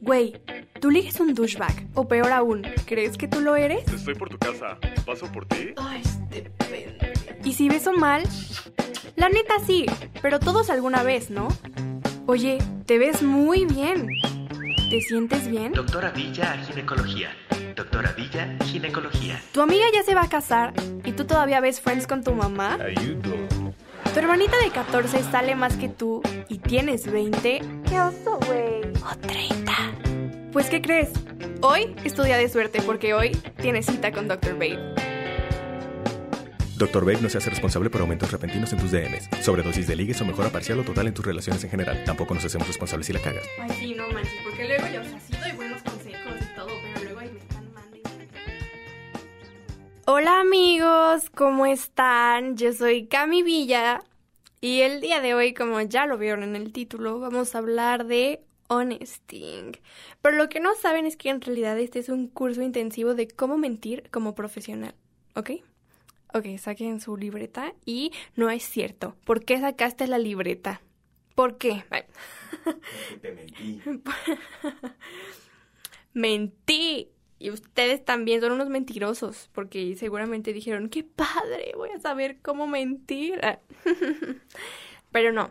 Güey, tú ligas un douchebag. O peor aún, ¿crees que tú lo eres? Estoy por tu casa. ¿Paso por ti? Ay, depende. ¿Y si beso mal? La neta sí, pero todos alguna vez, ¿no? Oye, te ves muy bien. ¿Te sientes bien? Doctora Villa, ginecología. Doctora Villa, ginecología. Tu amiga ya se va a casar y tú todavía ves Friends con tu mamá. Ayudo. Tu hermanita de 14 sale más que tú y tienes 20. ¿Qué oso, güey? O 30. Pues, ¿qué crees? Hoy es tu día de suerte porque hoy tienes cita con Dr. Babe. Dr. Babe no se hace responsable por aumentos repentinos en tus DMs, sobredosis de ligues o mejora parcial o total en tus relaciones en general. Tampoco nos hacemos responsables si la cagas. Ay, sí, no manches, porque luego yo, o sea, sí doy buenos consejos y todo, pero luego ahí me. Hola amigos, ¿cómo están? Yo soy Cami Villa y el día de hoy, como ya lo vieron en el título, vamos a hablar de honesting. Pero lo que no saben es que en realidad este es un curso intensivo de cómo mentir como profesional, ¿ok? Ok, saquen su libreta y no es cierto. ¿Por qué sacaste la libreta? ¿Por qué? Te mentí. Mentí. Y ustedes también son unos mentirosos, porque seguramente dijeron, qué padre, voy a saber cómo mentir. Ah. Pero no,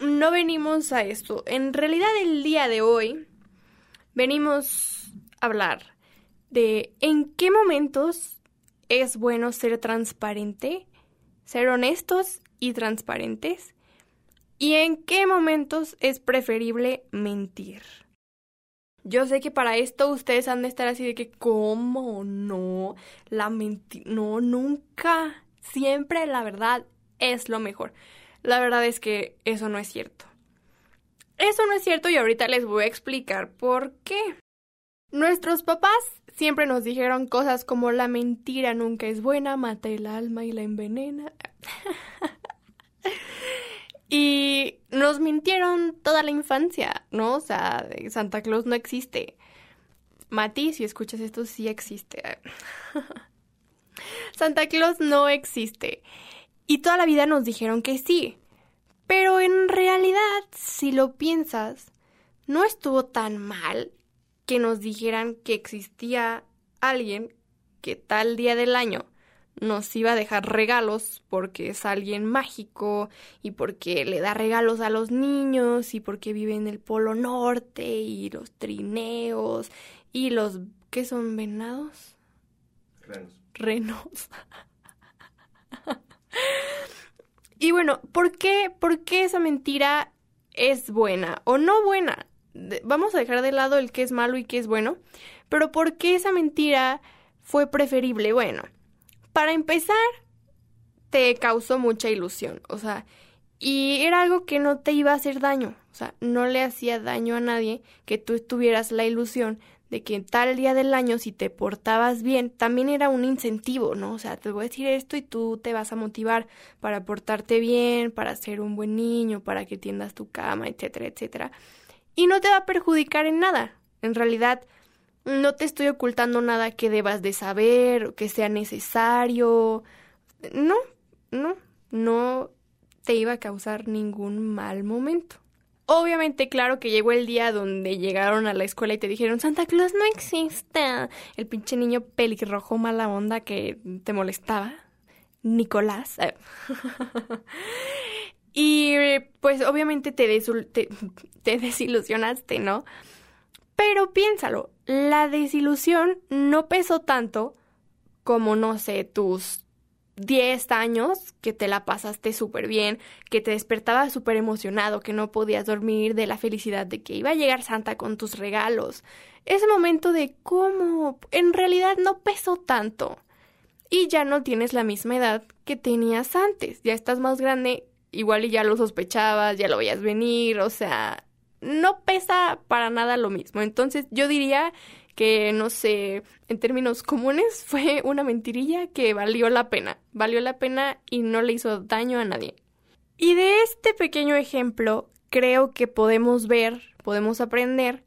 no venimos a esto. En realidad el día de hoy venimos a hablar de en qué momentos es bueno ser transparente, ser honestos y transparentes, y en qué momentos es preferible mentir. Yo sé que para esto ustedes han de estar así de que, ¿cómo no? La mentira. No, nunca. Siempre la verdad es lo mejor. La verdad es que eso no es cierto. Eso no es cierto y ahorita les voy a explicar por qué. Nuestros papás siempre nos dijeron cosas como la mentira nunca es buena, mata el alma y la envenena. y nos mintieron toda la infancia, ¿no? O sea, Santa Claus no existe. Mati, si escuchas esto, sí existe. Santa Claus no existe. Y toda la vida nos dijeron que sí. Pero en realidad, si lo piensas, no estuvo tan mal que nos dijeran que existía alguien que tal día del año nos iba a dejar regalos porque es alguien mágico y porque le da regalos a los niños y porque vive en el Polo Norte y los trineos y los ¿qué son venados? Renos. Renos. y bueno, ¿por qué, ¿por qué esa mentira es buena o no buena? Vamos a dejar de lado el que es malo y que es bueno, pero ¿por qué esa mentira fue preferible? Bueno, para empezar, te causó mucha ilusión, o sea, y era algo que no te iba a hacer daño, o sea, no le hacía daño a nadie que tú tuvieras la ilusión de que tal día del año si te portabas bien, también era un incentivo, ¿no? O sea, te voy a decir esto y tú te vas a motivar para portarte bien, para ser un buen niño, para que tiendas tu cama, etcétera, etcétera. Y no te va a perjudicar en nada. En realidad, no te estoy ocultando nada que debas de saber o que sea necesario. No, no, no te iba a causar ningún mal momento. Obviamente, claro que llegó el día donde llegaron a la escuela y te dijeron Santa Claus no existe. El pinche niño pelirrojo mala onda que te molestaba. Nicolás. Y pues obviamente te, te, te desilusionaste, ¿no? Pero piénsalo, la desilusión no pesó tanto como, no sé, tus 10 años que te la pasaste súper bien, que te despertabas súper emocionado, que no podías dormir de la felicidad de que iba a llegar Santa con tus regalos. Ese momento de cómo en realidad no pesó tanto. Y ya no tienes la misma edad que tenías antes. Ya estás más grande, igual y ya lo sospechabas, ya lo veías venir, o sea, no pesa para nada lo mismo. Entonces yo diría que, no sé, en términos comunes, fue una mentirilla que valió la pena. Valió la pena y no le hizo daño a nadie. Y de este pequeño ejemplo, creo que podemos ver, podemos aprender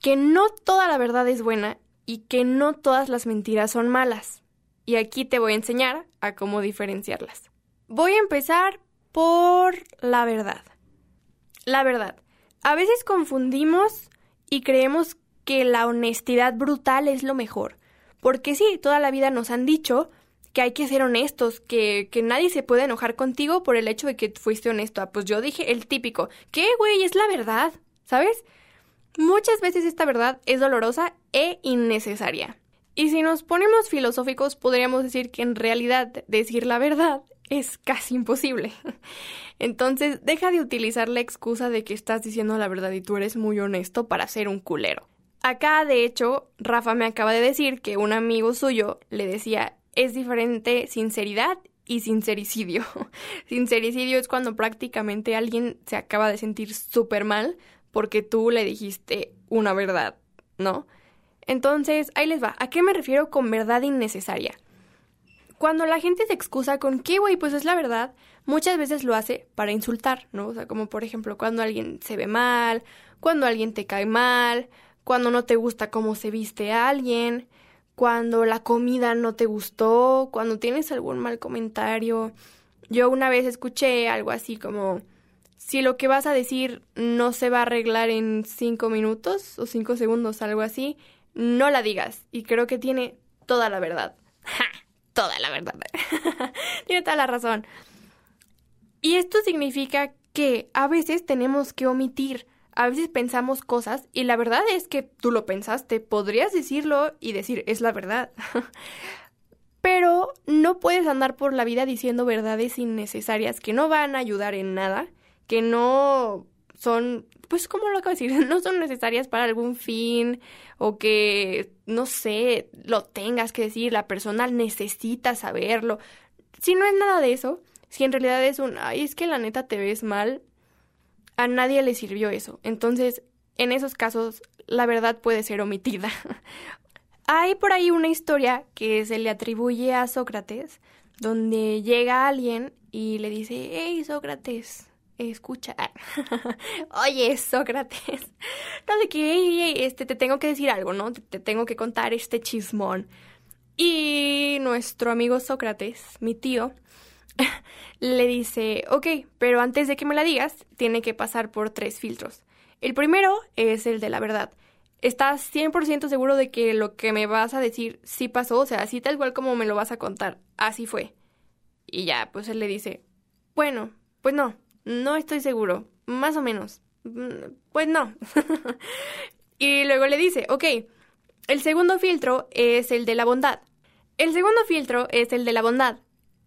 que no toda la verdad es buena y que no todas las mentiras son malas. Y aquí te voy a enseñar a cómo diferenciarlas. Voy a empezar por la verdad. La verdad. A veces confundimos y creemos que la honestidad brutal es lo mejor. Porque sí, toda la vida nos han dicho que hay que ser honestos, que, que nadie se puede enojar contigo por el hecho de que fuiste honesto. Ah, pues yo dije el típico, ¿qué, güey? Es la verdad, ¿sabes? Muchas veces esta verdad es dolorosa e innecesaria. Y si nos ponemos filosóficos, podríamos decir que en realidad decir la verdad es casi imposible. Entonces, deja de utilizar la excusa de que estás diciendo la verdad y tú eres muy honesto para ser un culero. Acá, de hecho, Rafa me acaba de decir que un amigo suyo le decía, es diferente sinceridad y sincericidio. sincericidio es cuando prácticamente alguien se acaba de sentir súper mal porque tú le dijiste una verdad, ¿no? Entonces, ahí les va. ¿A qué me refiero con verdad innecesaria? Cuando la gente se excusa con que, güey, pues es la verdad, muchas veces lo hace para insultar, ¿no? O sea, como por ejemplo cuando alguien se ve mal, cuando alguien te cae mal, cuando no te gusta cómo se viste alguien, cuando la comida no te gustó, cuando tienes algún mal comentario. Yo una vez escuché algo así como, si lo que vas a decir no se va a arreglar en cinco minutos o cinco segundos, algo así, no la digas. Y creo que tiene toda la verdad. ¡Ja! Toda la verdad. tiene toda la razón. Y esto significa que a veces tenemos que omitir a veces pensamos cosas y la verdad es que tú lo pensaste, podrías decirlo y decir es la verdad. Pero no puedes andar por la vida diciendo verdades innecesarias que no van a ayudar en nada, que no son, pues como lo acabo de decir, no son necesarias para algún fin o que, no sé, lo tengas que decir, la persona necesita saberlo. Si no es nada de eso, si en realidad es un, ay, es que la neta te ves mal, a nadie le sirvió eso. Entonces, en esos casos, la verdad puede ser omitida. Hay por ahí una historia que se le atribuye a Sócrates, donde llega alguien y le dice, hey Sócrates, escucha. Oye, Sócrates, no sé qué, este, te tengo que decir algo, ¿no? Te, te tengo que contar este chismón. Y nuestro amigo Sócrates, mi tío, le dice, ok, pero antes de que me la digas, tiene que pasar por tres filtros. El primero es el de la verdad. ¿Estás 100% seguro de que lo que me vas a decir sí pasó? O sea, así tal cual como me lo vas a contar. Así fue. Y ya, pues él le dice, bueno, pues no, no estoy seguro. Más o menos. Mm, pues no. y luego le dice, ok, el segundo filtro es el de la bondad. El segundo filtro es el de la bondad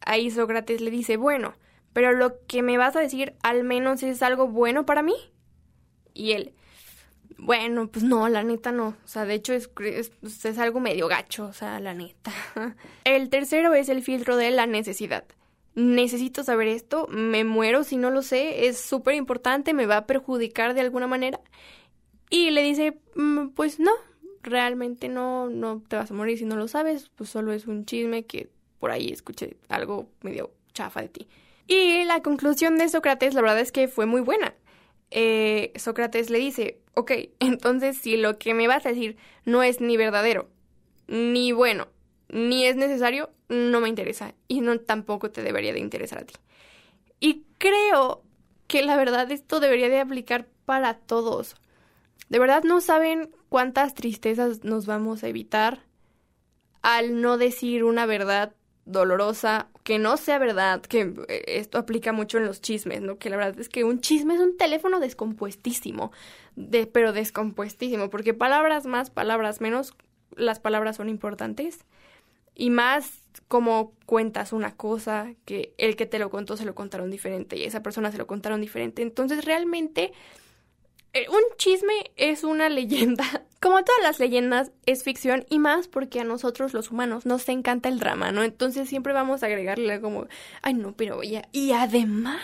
ahí Sócrates le dice, bueno, pero lo que me vas a decir al menos es algo bueno para mí. Y él, bueno, pues no, la neta no. O sea, de hecho es, es, algo medio gacho, o sea, la neta. El tercero es el filtro de la necesidad. Necesito saber esto, me muero si no lo sé, es súper importante, me va a perjudicar de alguna manera. Y le dice, mm, pues no, realmente no, no te vas a morir si no lo sabes, pues solo es un chisme que por ahí escuché algo medio chafa de ti. Y la conclusión de Sócrates, la verdad es que fue muy buena. Eh, Sócrates le dice, ok, entonces si lo que me vas a decir no es ni verdadero, ni bueno, ni es necesario, no me interesa y no tampoco te debería de interesar a ti. Y creo que la verdad esto debería de aplicar para todos. De verdad no saben cuántas tristezas nos vamos a evitar al no decir una verdad dolorosa, que no sea verdad, que eh, esto aplica mucho en los chismes, ¿no? Que la verdad es que un chisme es un teléfono descompuestísimo, de, pero descompuestísimo, porque palabras más, palabras menos, las palabras son importantes y más como cuentas una cosa que el que te lo contó se lo contaron diferente y esa persona se lo contaron diferente. Entonces realmente eh, un chisme es una leyenda. Como todas las leyendas, es ficción y más porque a nosotros los humanos nos encanta el drama, ¿no? Entonces siempre vamos a agregarle como, ay no, pero ya, y además,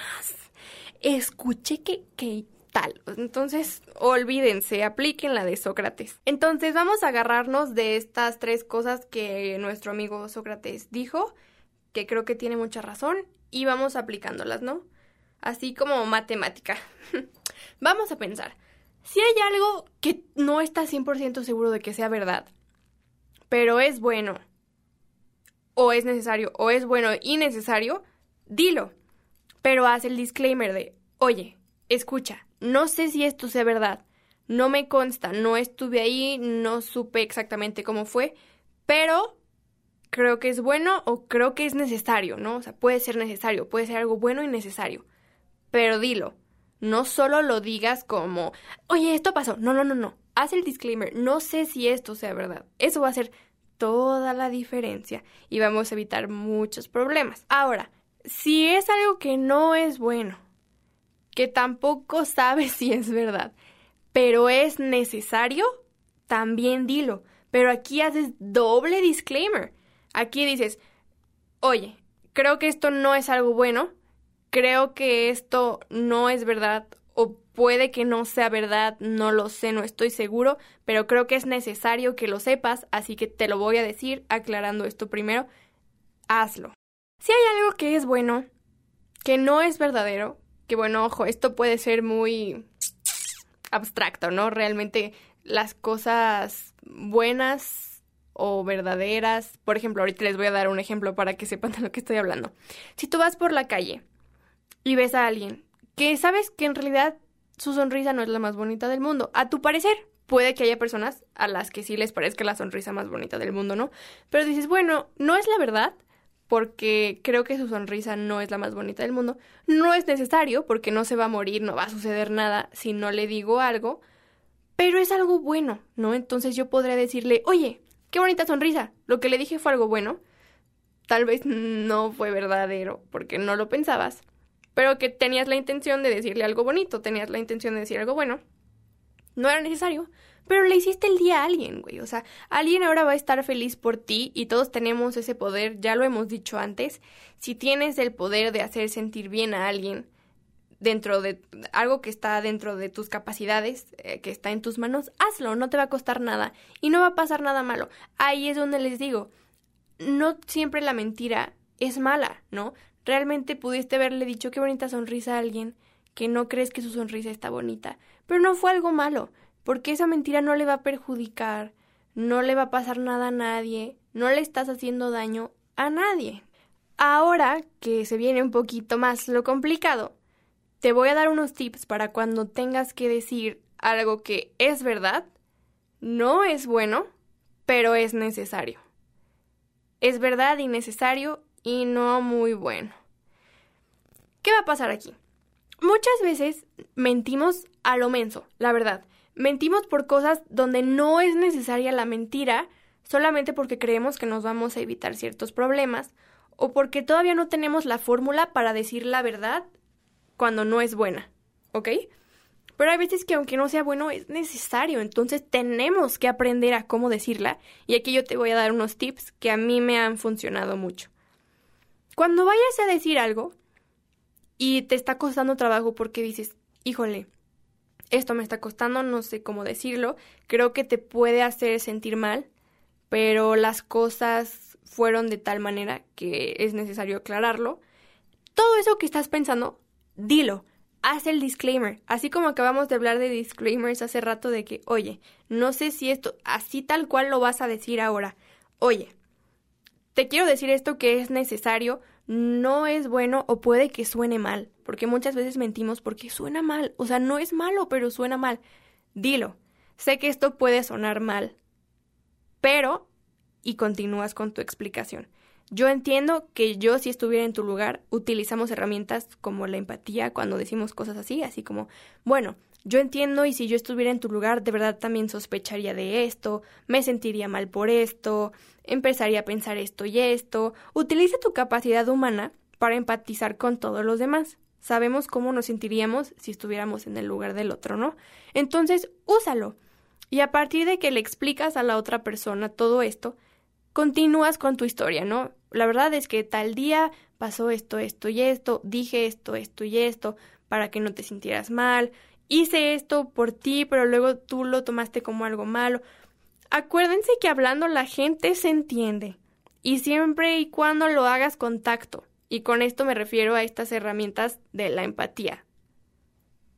escuché que, que tal. Entonces, olvídense, apliquen la de Sócrates. Entonces, vamos a agarrarnos de estas tres cosas que nuestro amigo Sócrates dijo, que creo que tiene mucha razón, y vamos aplicándolas, ¿no? Así como matemática. Vamos a pensar, si hay algo que no está 100% seguro de que sea verdad, pero es bueno, o es necesario, o es bueno y necesario, dilo. Pero haz el disclaimer de, oye, escucha, no sé si esto sea verdad, No me consta, no estuve ahí, no supe exactamente cómo fue, pero creo que es bueno o creo que es necesario, ¿no? O sea, puede ser necesario, puede ser algo bueno y necesario. Pero dilo, no solo lo digas como, oye, esto pasó. No, no, no, no. Haz el disclaimer, no sé si esto sea verdad. Eso va a ser toda la diferencia y vamos a evitar muchos problemas. Ahora, si es algo que no es bueno, que tampoco sabes si es verdad, pero es necesario, también dilo. Pero aquí haces doble disclaimer. Aquí dices, oye, creo que esto no es algo bueno, creo que esto no es verdad o puede que no sea verdad, no lo sé, no estoy seguro, pero creo que es necesario que lo sepas, así que te lo voy a decir aclarando esto primero. Hazlo. Si hay algo que es bueno, que no es verdadero, que bueno, ojo, esto puede ser muy abstracto, ¿no? Realmente las cosas buenas o verdaderas, por ejemplo, ahorita les voy a dar un ejemplo para que sepan de lo que estoy hablando. Si tú vas por la calle y ves a alguien que sabes que en realidad su sonrisa no es la más bonita del mundo, a tu parecer, puede que haya personas a las que sí les parezca la sonrisa más bonita del mundo, ¿no? Pero dices, bueno, no es la verdad, porque creo que su sonrisa no es la más bonita del mundo. No es necesario, porque no se va a morir, no va a suceder nada si no le digo algo, pero es algo bueno, ¿no? Entonces yo podría decirle, oye, qué bonita sonrisa, lo que le dije fue algo bueno. Tal vez no fue verdadero, porque no lo pensabas, pero que tenías la intención de decirle algo bonito, tenías la intención de decir algo bueno. No era necesario, pero le hiciste el día a alguien, güey. O sea, alguien ahora va a estar feliz por ti y todos tenemos ese poder, ya lo hemos dicho antes. Si tienes el poder de hacer sentir bien a alguien dentro de algo que está dentro de tus capacidades, eh, que está en tus manos, hazlo, no te va a costar nada y no va a pasar nada malo. Ahí es donde les digo, no siempre la mentira es mala, ¿no? Realmente pudiste haberle dicho qué bonita sonrisa a alguien que no crees que su sonrisa está bonita, pero no fue algo malo, porque esa mentira no le va a perjudicar, no le va a pasar nada a nadie, no le estás haciendo daño a nadie. Ahora que se viene un poquito más lo complicado, te voy a dar unos tips para cuando tengas que decir algo que es verdad, no es bueno, pero es necesario. Es verdad y necesario y no muy bueno. ¿Qué va a pasar aquí? Muchas veces mentimos a lo menso, la verdad. Mentimos por cosas donde no es necesaria la mentira, solamente porque creemos que nos vamos a evitar ciertos problemas o porque todavía no tenemos la fórmula para decir la verdad cuando no es buena, ¿ok? Pero hay veces que aunque no sea bueno es necesario, entonces tenemos que aprender a cómo decirla y aquí yo te voy a dar unos tips que a mí me han funcionado mucho. Cuando vayas a decir algo y te está costando trabajo porque dices, híjole, esto me está costando, no sé cómo decirlo, creo que te puede hacer sentir mal, pero las cosas fueron de tal manera que es necesario aclararlo. Todo eso que estás pensando, dilo, haz el disclaimer, así como acabamos de hablar de disclaimers hace rato de que, oye, no sé si esto, así tal cual lo vas a decir ahora, oye, te quiero decir esto que es necesario, no es bueno o puede que suene mal, porque muchas veces mentimos porque suena mal, o sea, no es malo, pero suena mal. Dilo, sé que esto puede sonar mal, pero... y continúas con tu explicación. Yo entiendo que yo si estuviera en tu lugar utilizamos herramientas como la empatía cuando decimos cosas así, así como, bueno, yo entiendo y si yo estuviera en tu lugar de verdad también sospecharía de esto, me sentiría mal por esto, empezaría a pensar esto y esto. Utiliza tu capacidad humana para empatizar con todos los demás. Sabemos cómo nos sentiríamos si estuviéramos en el lugar del otro, ¿no? Entonces, úsalo. Y a partir de que le explicas a la otra persona todo esto, continúas con tu historia, ¿no? La verdad es que tal día pasó esto, esto y esto, dije esto, esto y esto, para que no te sintieras mal, hice esto por ti, pero luego tú lo tomaste como algo malo. Acuérdense que hablando la gente se entiende y siempre y cuando lo hagas con tacto. Y con esto me refiero a estas herramientas de la empatía.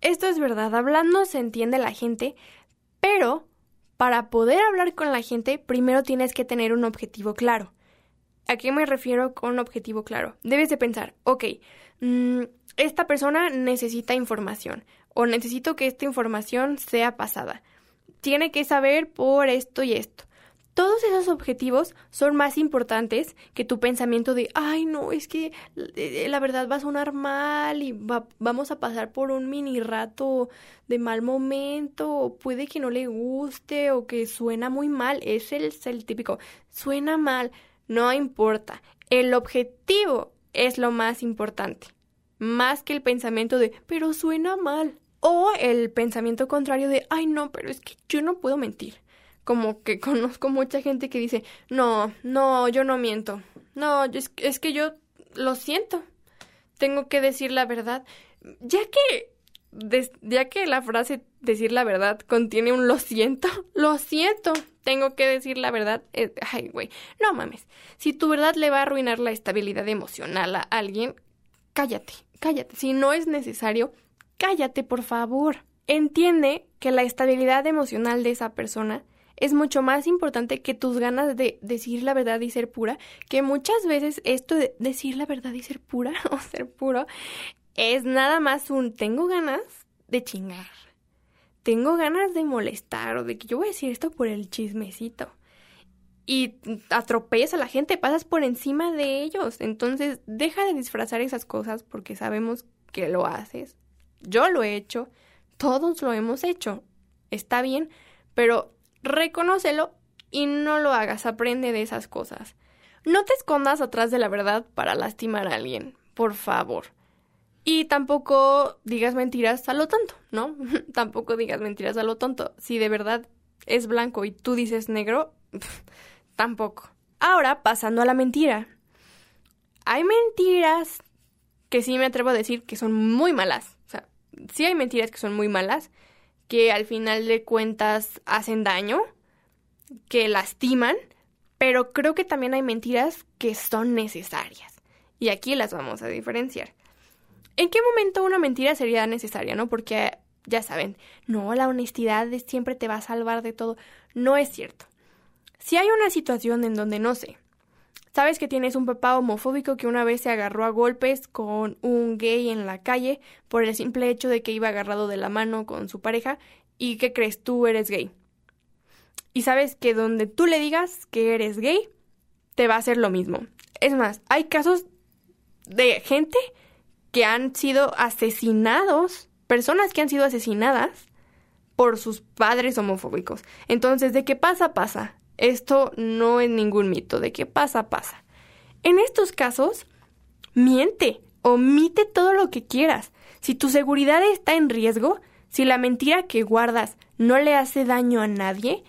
Esto es verdad, hablando se entiende la gente, pero para poder hablar con la gente primero tienes que tener un objetivo claro. ¿A qué me refiero con objetivo claro? Debes de pensar, ok, mm, esta persona necesita información o necesito que esta información sea pasada. Tiene que saber por esto y esto. Todos esos objetivos son más importantes que tu pensamiento de, ay, no, es que eh, la verdad va a sonar mal y va- vamos a pasar por un mini rato de mal momento, o puede que no le guste o que suena muy mal. Es el, es el típico, suena mal, no importa. El objetivo es lo más importante, más que el pensamiento de, pero suena mal. O el pensamiento contrario de, ay, no, pero es que yo no puedo mentir como que conozco mucha gente que dice, no, no, yo no miento. No, es, es que yo lo siento. Tengo que decir la verdad. Ya que, ya que la frase decir la verdad contiene un lo siento, lo siento, tengo que decir la verdad. ay, güey, no mames. Si tu verdad le va a arruinar la estabilidad emocional a alguien, cállate, cállate. Si no es necesario, cállate, por favor. Entiende que la estabilidad emocional de esa persona es mucho más importante que tus ganas de decir la verdad y ser pura, que muchas veces esto de decir la verdad y ser pura o ser puro es nada más un tengo ganas de chingar. Tengo ganas de molestar o de que yo voy a decir esto por el chismecito. Y atropellas a la gente, pasas por encima de ellos. Entonces, deja de disfrazar esas cosas porque sabemos que lo haces. Yo lo he hecho, todos lo hemos hecho. Está bien, pero reconócelo y no lo hagas, aprende de esas cosas. No te escondas atrás de la verdad para lastimar a alguien, por favor. Y tampoco digas mentiras a lo tonto, ¿no? tampoco digas mentiras a lo tonto. Si de verdad es blanco y tú dices negro, tampoco. Ahora, pasando a la mentira. Hay mentiras que sí me atrevo a decir que son muy malas. Sí hay mentiras que son muy malas, que al final de cuentas hacen daño, que lastiman, pero creo que también hay mentiras que son necesarias. Y aquí las vamos a diferenciar. ¿En qué momento una mentira sería necesaria, no? Porque ya saben, no, la honestidad es- siempre te va a salvar de todo. No es cierto. Si hay una situación en donde no sé, sabes que tienes un papá homofóbico que una vez se agarró a golpes con un gay en la calle por el simple hecho de que iba agarrado de la mano con su pareja y que crees tú eres gay. Y sabes que donde tú le digas que eres gay, te va a hacer lo mismo. Es más, hay casos de gente que han sido asesinados, personas que han sido asesinadas por sus padres homofóbicos. Entonces, de qué pasa, pasa. Esto no es ningún mito, de qué pasa, pasa. En estos casos, miente, omite todo lo que quieras. Si tu seguridad está en riesgo, si la mentira que guardas no le hace daño a nadie,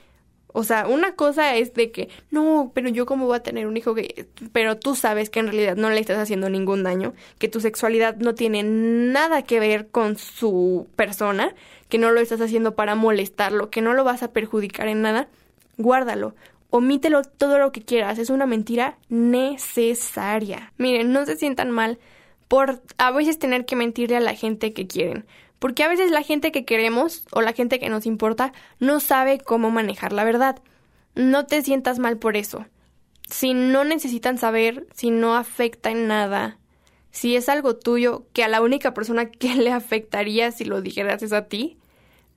o sea, una cosa es de que, no, pero yo cómo voy a tener un hijo gay, pero tú sabes que en realidad no le estás haciendo ningún daño, que tu sexualidad no tiene nada que ver con su persona, que no lo estás haciendo para molestarlo, que no lo vas a perjudicar en nada, guárdalo. Omítelo todo lo que quieras, es una mentira necesaria. Miren, no se sientan mal por a veces tener que mentirle a la gente que quieren. Porque a veces la gente que queremos o la gente que nos importa no sabe cómo manejar la verdad. No te sientas mal por eso. Si no necesitan saber, si no afecta en nada, si es algo tuyo que a la única persona que le afectaría si lo dijeras es a ti,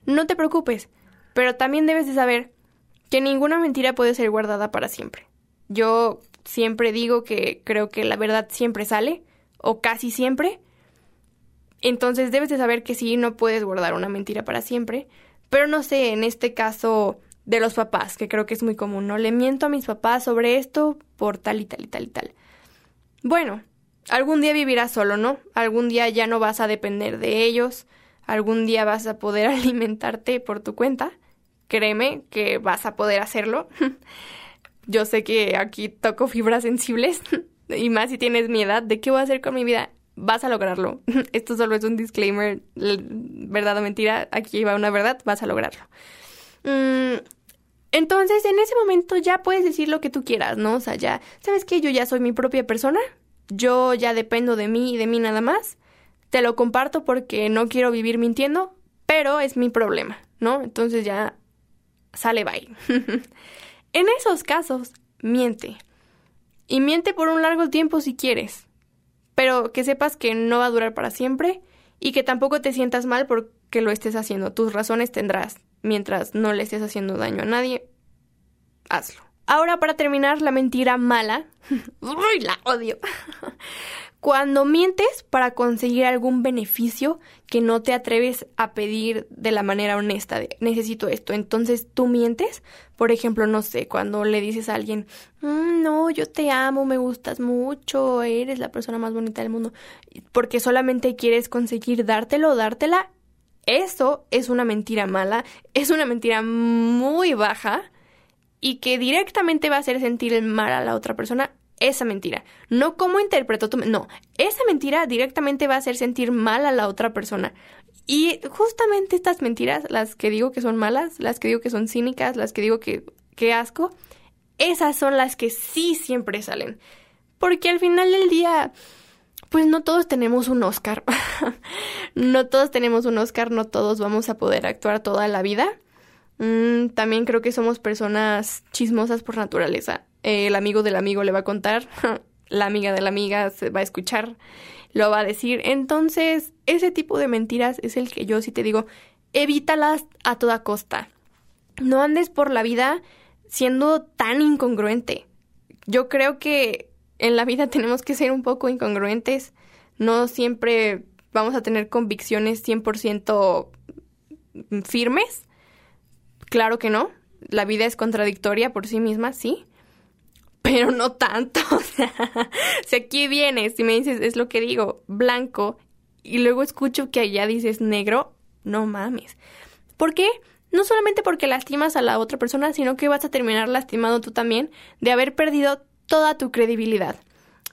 no te preocupes. Pero también debes de saber que ninguna mentira puede ser guardada para siempre. Yo siempre digo que creo que la verdad siempre sale, o casi siempre, entonces debes de saber que sí, no puedes guardar una mentira para siempre. Pero no sé, en este caso de los papás, que creo que es muy común, ¿no? Le miento a mis papás sobre esto por tal y tal y tal y tal. Bueno, algún día vivirás solo, ¿no? Algún día ya no vas a depender de ellos. Algún día vas a poder alimentarte por tu cuenta. Créeme que vas a poder hacerlo. Yo sé que aquí toco fibras sensibles. y más si tienes mi edad, ¿de qué voy a hacer con mi vida? vas a lograrlo. Esto solo es un disclaimer, verdad o mentira, aquí va una verdad, vas a lograrlo. Mm, entonces, en ese momento ya puedes decir lo que tú quieras, ¿no? O sea, ya, ¿sabes qué? Yo ya soy mi propia persona, yo ya dependo de mí y de mí nada más, te lo comparto porque no quiero vivir mintiendo, pero es mi problema, ¿no? Entonces ya sale bye. en esos casos, miente. Y miente por un largo tiempo si quieres pero que sepas que no va a durar para siempre y que tampoco te sientas mal por que lo estés haciendo. Tus razones tendrás. Mientras no le estés haciendo daño a nadie, hazlo. Ahora para terminar, la mentira mala. Uy, la odio. Cuando mientes para conseguir algún beneficio que no te atreves a pedir de la manera honesta, de, necesito esto, entonces tú mientes. Por ejemplo, no sé, cuando le dices a alguien, "Mm, no, yo te amo, me gustas mucho, eres la persona más bonita del mundo, porque solamente quieres conseguir dártelo dártela, eso es una mentira mala, es una mentira muy baja y que directamente va a hacer sentir mal a la otra persona esa mentira. No cómo interpretó tu... No, esa mentira directamente va a hacer sentir mal a la otra persona. Y justamente estas mentiras, las que digo que son malas, las que digo que son cínicas, las que digo que, asco, esas son las que sí siempre salen. Porque al final del día, pues no todos tenemos un Oscar. no todos tenemos un Oscar, no todos vamos a poder actuar toda la vida. Mm, también creo que somos personas chismosas por naturaleza. El amigo del amigo le va a contar, la amiga de la amiga se va a escuchar, lo va a decir. Entonces, ese tipo de mentiras es el que yo sí te digo, evítalas a toda costa. No andes por la vida siendo tan incongruente. Yo creo que en la vida tenemos que ser un poco incongruentes. No siempre vamos a tener convicciones 100% firmes. Claro que no. La vida es contradictoria por sí misma, sí. Pero no tanto. O sea, si aquí vienes y me dices, es lo que digo, blanco, y luego escucho que allá dices negro, no mames. ¿Por qué? No solamente porque lastimas a la otra persona, sino que vas a terminar lastimado tú también de haber perdido toda tu credibilidad,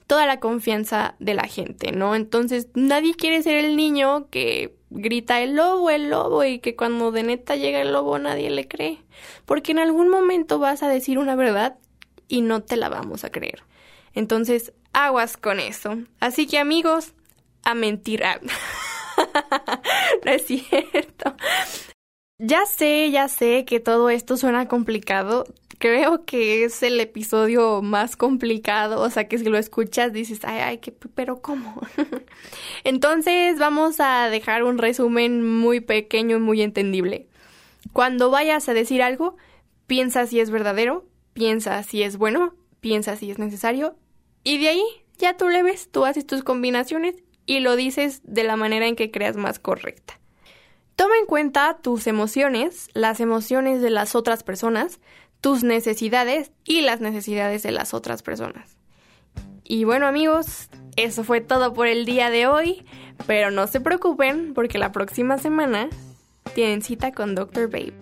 toda la confianza de la gente, ¿no? Entonces, nadie quiere ser el niño que grita el lobo, el lobo, y que cuando de neta llega el lobo nadie le cree. Porque en algún momento vas a decir una verdad y no te la vamos a creer. Entonces, aguas con eso. Así que amigos, a mentir. no es cierto. Ya sé, ya sé que todo esto suena complicado. Creo que es el episodio más complicado, o sea que si lo escuchas dices, ay, ay, ¿qué, pero ¿cómo? Entonces vamos a dejar un resumen muy pequeño y muy entendible. Cuando vayas a decir algo, piensa si es verdadero, piensa si es bueno, piensa si es necesario, y de ahí ya tú le ves, tú haces tus combinaciones y lo dices de la manera en que creas más correcta. Toma en cuenta tus emociones, las emociones de las otras personas, tus necesidades y las necesidades de las otras personas. Y bueno amigos, eso fue todo por el día de hoy, pero no se preocupen porque la próxima semana tienen cita con Dr. Babe.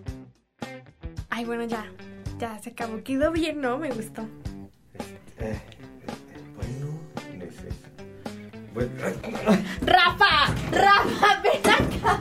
Ay, bueno, ya, ya se acabó. Quedó bien, ¿no? Me gustó. Este, eh, bueno, es, es, bueno. ¡Rafa! ¡Rafa! ¡Ven acá!